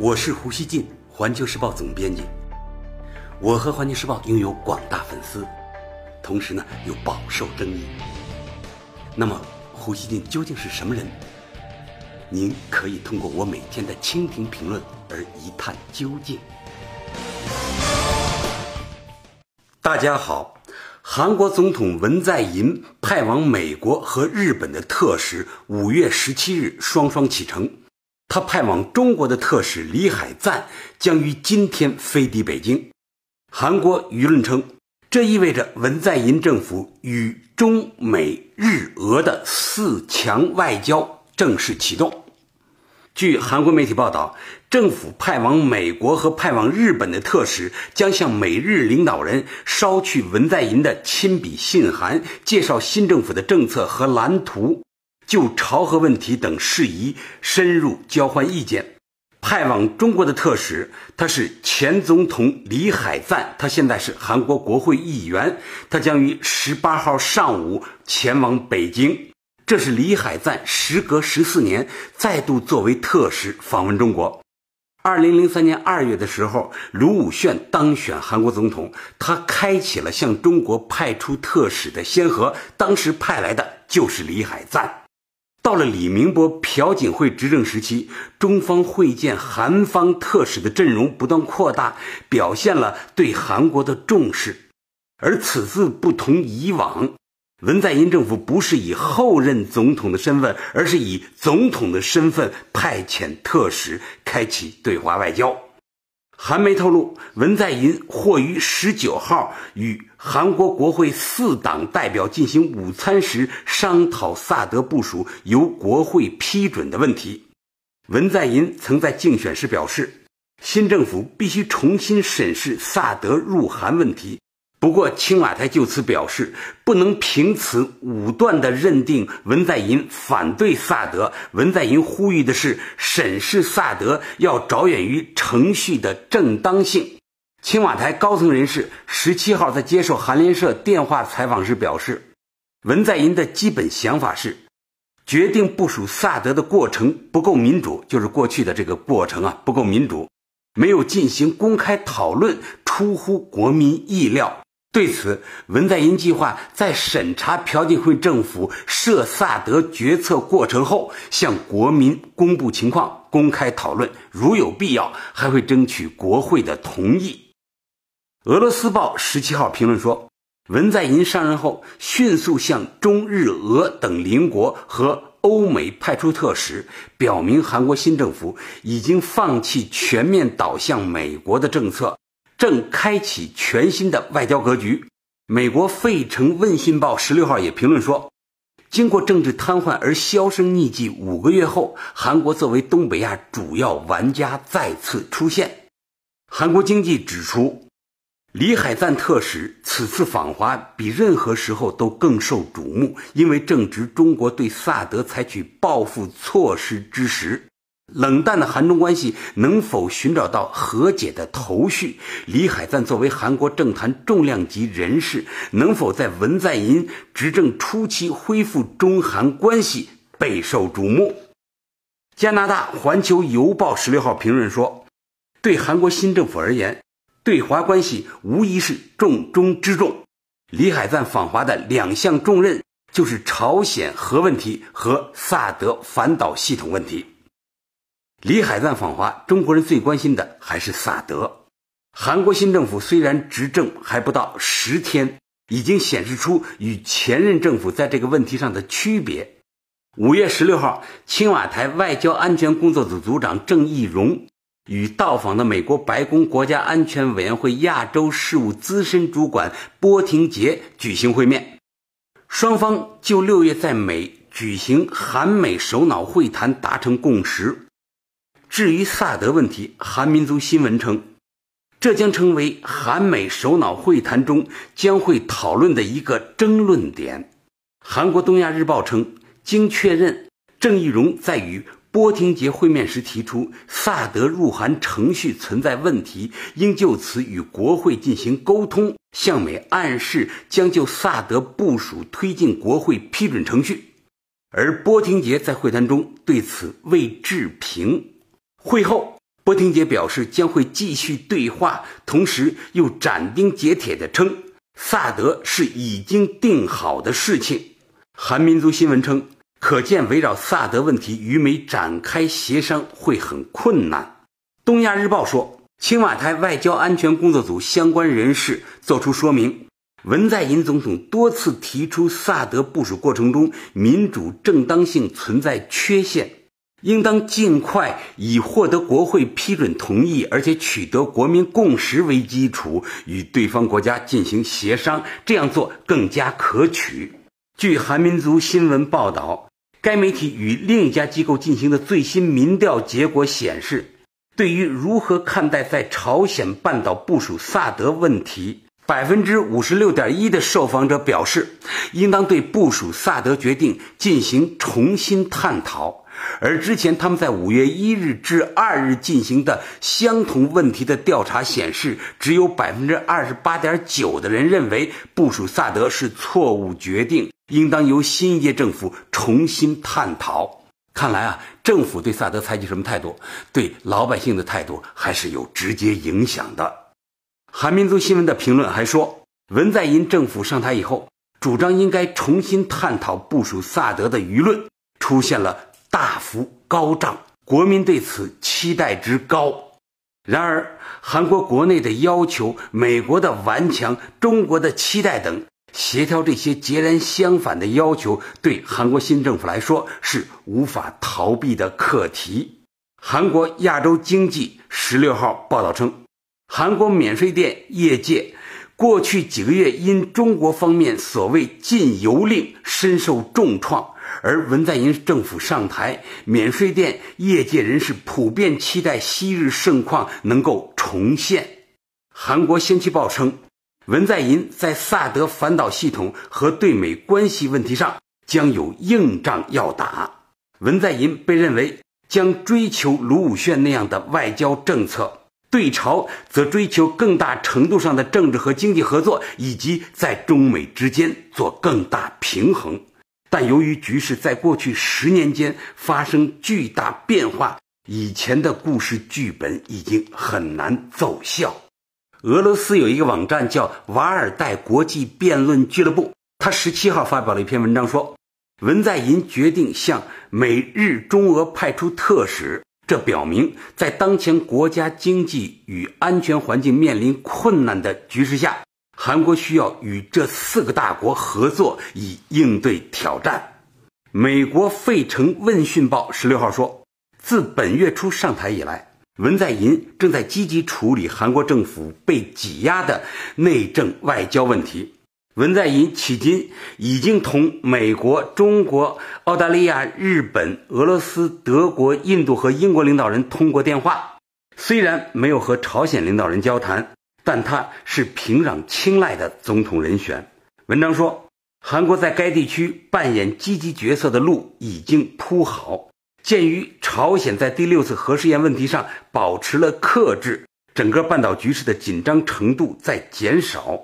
我是胡锡进，环球时报总编辑。我和环球时报拥有广大粉丝，同时呢又饱受争议。那么，胡锡进究竟是什么人？您可以通过我每天的蜻蜓评论而一探究竟。大家好，韩国总统文在寅派往美国和日本的特使五月十七日双双启程。他派往中国的特使李海赞将于今天飞抵北京。韩国舆论称，这意味着文在寅政府与中美日俄的四强外交正式启动。据韩国媒体报道，政府派往美国和派往日本的特使将向美日领导人捎去文在寅的亲笔信函，介绍新政府的政策和蓝图。就朝核问题等事宜深入交换意见。派往中国的特使，他是前总统李海赞，他现在是韩国国会议员，他将于十八号上午前往北京。这是李海赞时隔十四年再度作为特使访问中国。二零零三年二月的时候，卢武铉当选韩国总统，他开启了向中国派出特使的先河，当时派来的就是李海赞。到了李明博、朴槿惠执政时期，中方会见韩方特使的阵容不断扩大，表现了对韩国的重视。而此次不同以往，文在寅政府不是以后任总统的身份，而是以总统的身份派遣特使，开启对华外交。韩媒透露，文在寅或于十九号与韩国国会四党代表进行午餐时商讨萨德部署由国会批准的问题。文在寅曾在竞选时表示，新政府必须重新审视萨德入韩问题。不过，青瓦台就此表示，不能凭此武断地认定文在寅反对萨德。文在寅呼吁的是，审视萨德要着眼于程序的正当性。青瓦台高层人士十七号在接受韩联社电话采访时表示，文在寅的基本想法是，决定部署萨德的过程不够民主，就是过去的这个过程啊不够民主，没有进行公开讨论，出乎国民意料。对此，文在寅计划在审查朴槿惠政府涉萨德决策过程后，向国民公布情况，公开讨论，如有必要，还会争取国会的同意。俄罗斯报十七号评论说，文在寅上任后，迅速向中日俄等邻国和欧美派出特使，表明韩国新政府已经放弃全面倒向美国的政策。正开启全新的外交格局。美国《费城问讯报》十六号也评论说，经过政治瘫痪而销声匿迹五个月后，韩国作为东北亚主要玩家再次出现。韩国经济指出，李海赞特使此次访华比任何时候都更受瞩目，因为正值中国对萨德采取报复措施之时。冷淡的韩中关系能否寻找到和解的头绪？李海赞作为韩国政坛重量级人士，能否在文在寅执政初期恢复中韩关系，备受瞩目。加拿大《环球邮报》十六号评论说：“对韩国新政府而言，对华关系无疑是重中之重。李海赞访华的两项重任，就是朝鲜核问题和萨德反导系统问题。”李海赞访华，中国人最关心的还是萨德。韩国新政府虽然执政还不到十天，已经显示出与前任政府在这个问题上的区别。五月十六号，青瓦台外交安全工作组组长郑义溶与到访的美国白宫国家安全委员会亚洲事务资深主管波廷杰举行会面，双方就六月在美举行韩美首脑会谈达成共识。至于萨德问题，韩民族新闻称，这将成为韩美首脑会谈中将会讨论的一个争论点。韩国东亚日报称，经确认，郑义溶在与波廷杰会面时提出，萨德入韩程序存在问题，应就此与国会进行沟通，向美暗示将就萨德部署推进国会批准程序。而波廷杰在会谈中对此未置评。会后，波廷杰表示将会继续对话，同时又斩钉截铁地称，萨德是已经定好的事情。韩民族新闻称，可见围绕萨德问题与美展开协商会很困难。东亚日报说，青瓦台外交安全工作组相关人士作出说明，文在寅总统多次提出萨德部署过程中民主正当性存在缺陷。应当尽快以获得国会批准同意，而且取得国民共识为基础，与对方国家进行协商。这样做更加可取。据韩民族新闻报道，该媒体与另一家机构进行的最新民调结果显示，对于如何看待在朝鲜半岛部署萨德问题，百分之五十六点一的受访者表示，应当对部署萨德决定进行重新探讨。而之前他们在五月一日至二日进行的相同问题的调查显示，只有百分之二十八点九的人认为部署萨德是错误决定，应当由新一届政府重新探讨。看来啊，政府对萨德采取什么态度，对老百姓的态度还是有直接影响的。韩民族新闻的评论还说，文在寅政府上台以后，主张应该重新探讨部署萨德的舆论出现了。大幅高涨，国民对此期待值高。然而，韩国国内的要求、美国的顽强、中国的期待等，协调这些截然相反的要求，对韩国新政府来说是无法逃避的课题。韩国亚洲经济十六号报道称，韩国免税店业界过去几个月因中国方面所谓禁油令，深受重创。而文在寅政府上台，免税店业界人士普遍期待昔日盛况能够重现。韩国先驱报称，文在寅在萨德反导系统和对美关系问题上将有硬仗要打。文在寅被认为将追求卢武铉那样的外交政策，对朝则追求更大程度上的政治和经济合作，以及在中美之间做更大平衡。但由于局势在过去十年间发生巨大变化，以前的故事剧本已经很难奏效。俄罗斯有一个网站叫“瓦尔代国际辩论俱乐部”，他十七号发表了一篇文章，说文在寅决定向美日中俄派出特使，这表明在当前国家经济与安全环境面临困难的局势下。韩国需要与这四个大国合作，以应对挑战。美国《费城问讯报》十六号说，自本月初上台以来，文在寅正在积极处理韩国政府被挤压的内政外交问题。文在寅迄今已经同美国、中国、澳大利亚、日本、俄罗斯、德国、印度和英国领导人通过电话，虽然没有和朝鲜领导人交谈。但他是平壤青睐的总统人选。文章说，韩国在该地区扮演积极角色的路已经铺好。鉴于朝鲜在第六次核试验问题上保持了克制，整个半岛局势的紧张程度在减少。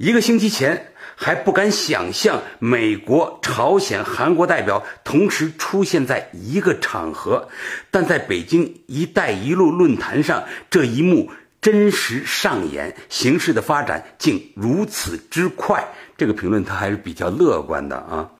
一个星期前还不敢想象美国、朝鲜、韩国代表同时出现在一个场合，但在北京“一带一路”论坛上，这一幕。真实上演，形势的发展竟如此之快。这个评论他还是比较乐观的啊。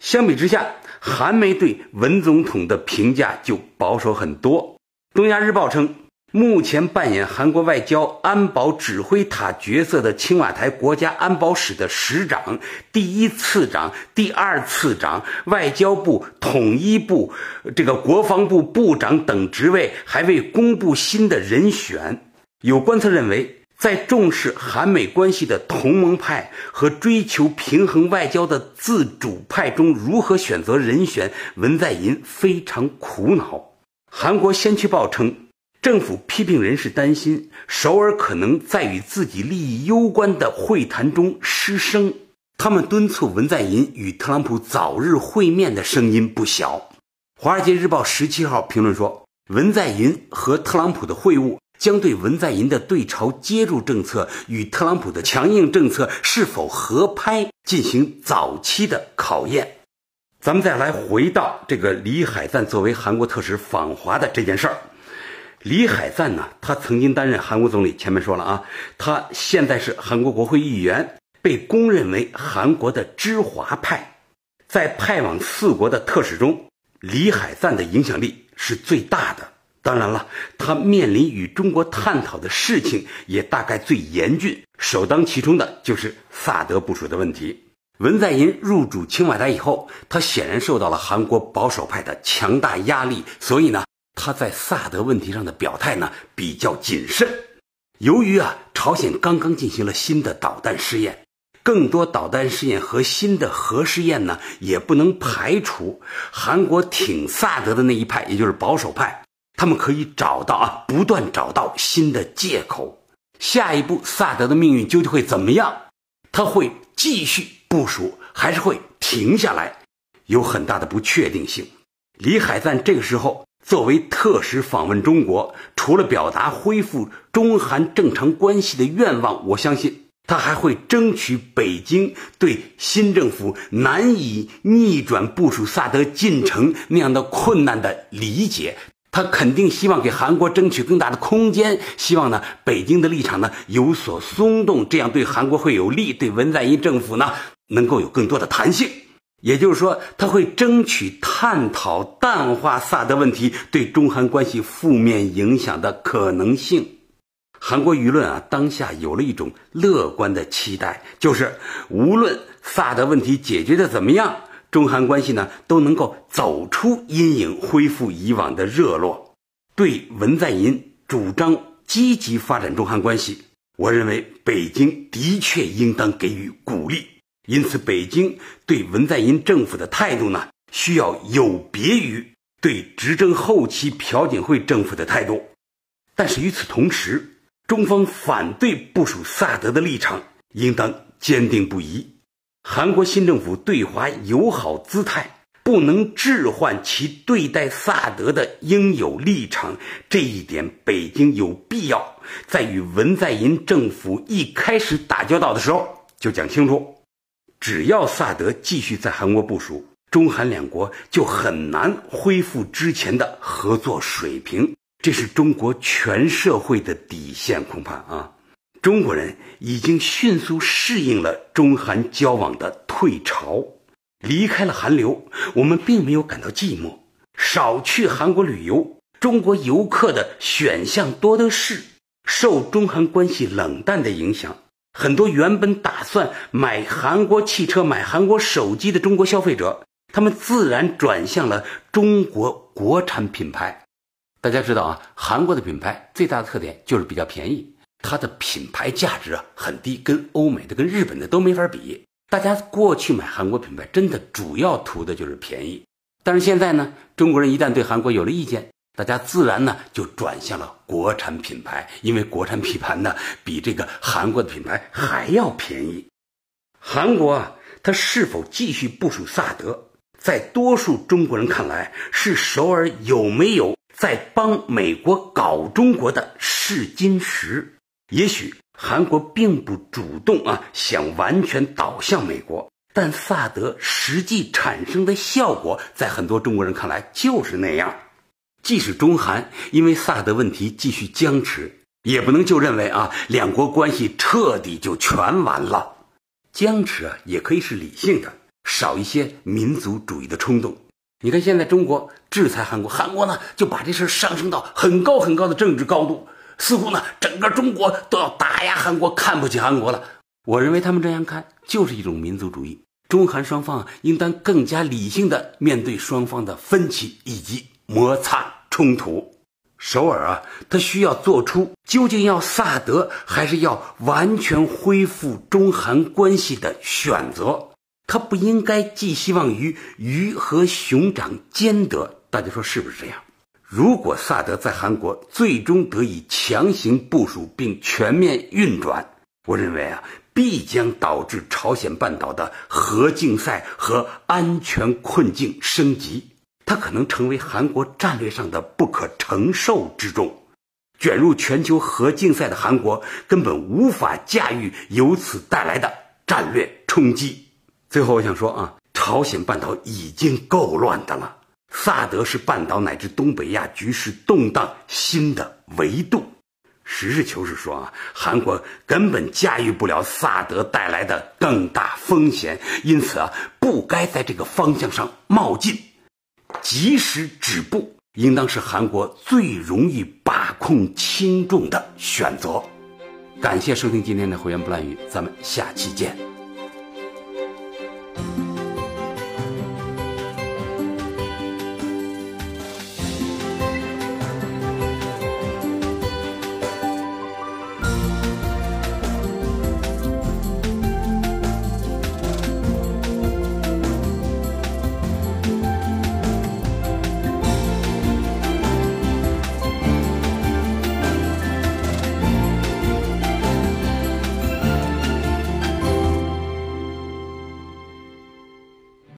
相比之下，韩媒对文总统的评价就保守很多。东亚日报称，目前扮演韩国外交安保指挥塔角色的青瓦台国家安保室的室长、第一次长、第二次长、外交部统一部、这个国防部部长等职位还未公布新的人选。有观测认为，在重视韩美关系的同盟派和追求平衡外交的自主派中，如何选择人选？文在寅非常苦恼。韩国先驱报称，政府批评人士担心首尔可能在与自己利益攸关的会谈中失声。他们敦促文在寅与特朗普早日会面的声音不小。华尔街日报十七号评论说，文在寅和特朗普的会晤。将对文在寅的对朝接入政策与特朗普的强硬政策是否合拍进行早期的考验。咱们再来回到这个李海赞作为韩国特使访华的这件事儿。李海赞呢，他曾经担任韩国总理，前面说了啊，他现在是韩国国会议员，被公认为韩国的知华派，在派往四国的特使中，李海赞的影响力是最大的。当然了，他面临与中国探讨的事情也大概最严峻，首当其冲的就是萨德部署的问题。文在寅入主青瓦台以后，他显然受到了韩国保守派的强大压力，所以呢。他在萨德问题上的表态呢比较谨慎。由于啊，朝鲜刚刚进行了新的导弹试验，更多导弹试验和新的核试验呢，也不能排除韩国挺萨德的那一派，也就是保守派，他们可以找到啊，不断找到新的借口。下一步萨德的命运究竟会怎么样？他会继续部署，还是会停下来？有很大的不确定性。李海赞这个时候。作为特使访问中国，除了表达恢复中韩正常关系的愿望，我相信他还会争取北京对新政府难以逆转部署萨德进程那样的困难的理解。他肯定希望给韩国争取更大的空间，希望呢北京的立场呢有所松动，这样对韩国会有利，对文在寅政府呢能够有更多的弹性。也就是说，他会争取探讨淡化萨德问题对中韩关系负面影响的可能性。韩国舆论啊，当下有了一种乐观的期待，就是无论萨德问题解决的怎么样，中韩关系呢都能够走出阴影，恢复以往的热络。对文在寅主张积极发展中韩关系，我认为北京的确应当给予鼓励。因此，北京对文在寅政府的态度呢，需要有别于对执政后期朴槿惠政府的态度。但是与此同时，中方反对部署萨德的立场应当坚定不移。韩国新政府对华友好姿态不能置换其对待萨德的应有立场，这一点北京有必要在与文在寅政府一开始打交道的时候就讲清楚。只要萨德继续在韩国部署，中韩两国就很难恢复之前的合作水平。这是中国全社会的底线，恐怕啊，中国人已经迅速适应了中韩交往的退潮，离开了韩流。我们并没有感到寂寞，少去韩国旅游，中国游客的选项多的是。受中韩关系冷淡的影响。很多原本打算买韩国汽车、买韩国手机的中国消费者，他们自然转向了中国国产品牌。大家知道啊，韩国的品牌最大的特点就是比较便宜，它的品牌价值啊很低，跟欧美的、跟日本的都没法比。大家过去买韩国品牌，真的主要图的就是便宜。但是现在呢，中国人一旦对韩国有了意见，大家自然呢就转向了国产品牌，因为国产品牌呢比这个韩国的品牌还要便宜。韩国啊，它是否继续部署萨德，在多数中国人看来，是首尔有没有在帮美国搞中国的试金石。也许韩国并不主动啊，想完全倒向美国，但萨德实际产生的效果，在很多中国人看来就是那样。即使中韩因为萨德问题继续僵持，也不能就认为啊两国关系彻底就全完了。僵持啊也可以是理性的，少一些民族主义的冲动。你看现在中国制裁韩国，韩国呢就把这事上升到很高很高的政治高度，似乎呢整个中国都要打压韩国，看不起韩国了。我认为他们这样看就是一种民族主义。中韩双方应当更加理性的面对双方的分歧以及。摩擦冲突，首尔啊，他需要做出究竟要萨德还是要完全恢复中韩关系的选择。他不应该寄希望于鱼和熊掌兼得。大家说是不是这样？如果萨德在韩国最终得以强行部署并全面运转，我认为啊，必将导致朝鲜半岛的核竞赛和安全困境升级。它可能成为韩国战略上的不可承受之重，卷入全球核竞赛的韩国根本无法驾驭由此带来的战略冲击。最后，我想说啊，朝鲜半岛已经够乱的了，萨德是半岛乃至东北亚局势动荡新的维度。实事求是说啊，韩国根本驾驭不了萨德带来的更大风险，因此啊，不该在这个方向上冒进，及时止步，应当是韩国最容易把控轻重的选择。感谢收听今天的《胡言不乱语》，咱们下期见。